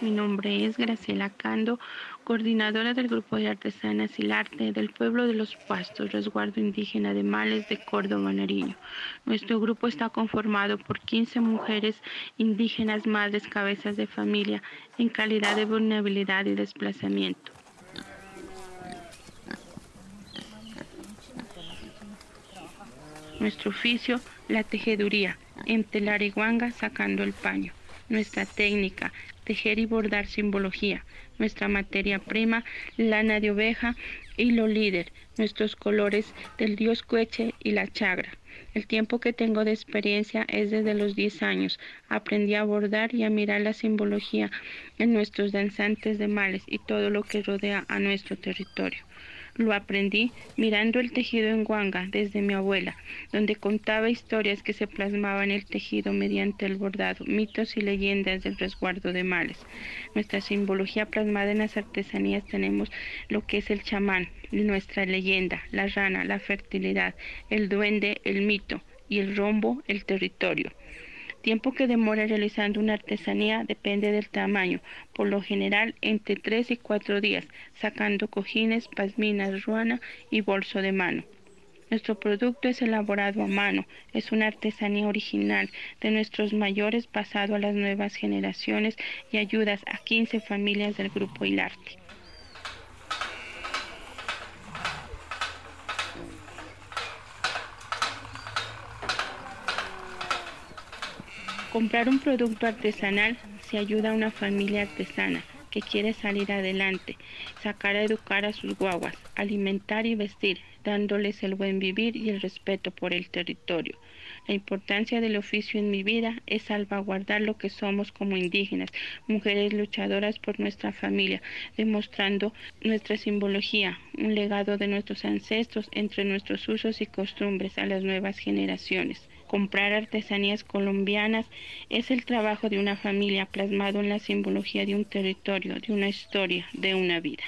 Mi nombre es Graciela Cando, coordinadora del Grupo de Artesanas y el Arte del Pueblo de los Pastos, resguardo indígena de Males de Córdoba, Nariño. Nuestro grupo está conformado por 15 mujeres indígenas, madres, cabezas de familia, en calidad de vulnerabilidad y desplazamiento. Nuestro oficio, la tejeduría, en telariguanga sacando el paño. Nuestra técnica, tejer y bordar simbología. Nuestra materia prima, lana de oveja, hilo líder. Nuestros colores del dios Cueche y la chagra. El tiempo que tengo de experiencia es desde los 10 años. Aprendí a bordar y a mirar la simbología en nuestros danzantes de males y todo lo que rodea a nuestro territorio. Lo aprendí mirando el tejido en Huanga desde mi abuela, donde contaba historias que se plasmaban en el tejido mediante el bordado, mitos y leyendas del resguardo de males. Nuestra simbología plasmada en las artesanías tenemos lo que es el chamán, nuestra leyenda, la rana, la fertilidad, el duende, el mito y el rombo, el territorio tiempo que demora realizando una artesanía depende del tamaño, por lo general entre 3 y 4 días, sacando cojines, pasminas, ruana y bolso de mano. Nuestro producto es elaborado a mano, es una artesanía original de nuestros mayores pasado a las nuevas generaciones y ayudas a 15 familias del grupo Hilarte. Comprar un producto artesanal se ayuda a una familia artesana que quiere salir adelante, sacar a educar a sus guaguas, alimentar y vestir, dándoles el buen vivir y el respeto por el territorio. La importancia del oficio en mi vida es salvaguardar lo que somos como indígenas, mujeres luchadoras por nuestra familia, demostrando nuestra simbología, un legado de nuestros ancestros entre nuestros usos y costumbres a las nuevas generaciones. Comprar artesanías colombianas es el trabajo de una familia plasmado en la simbología de un territorio, de una historia, de una vida.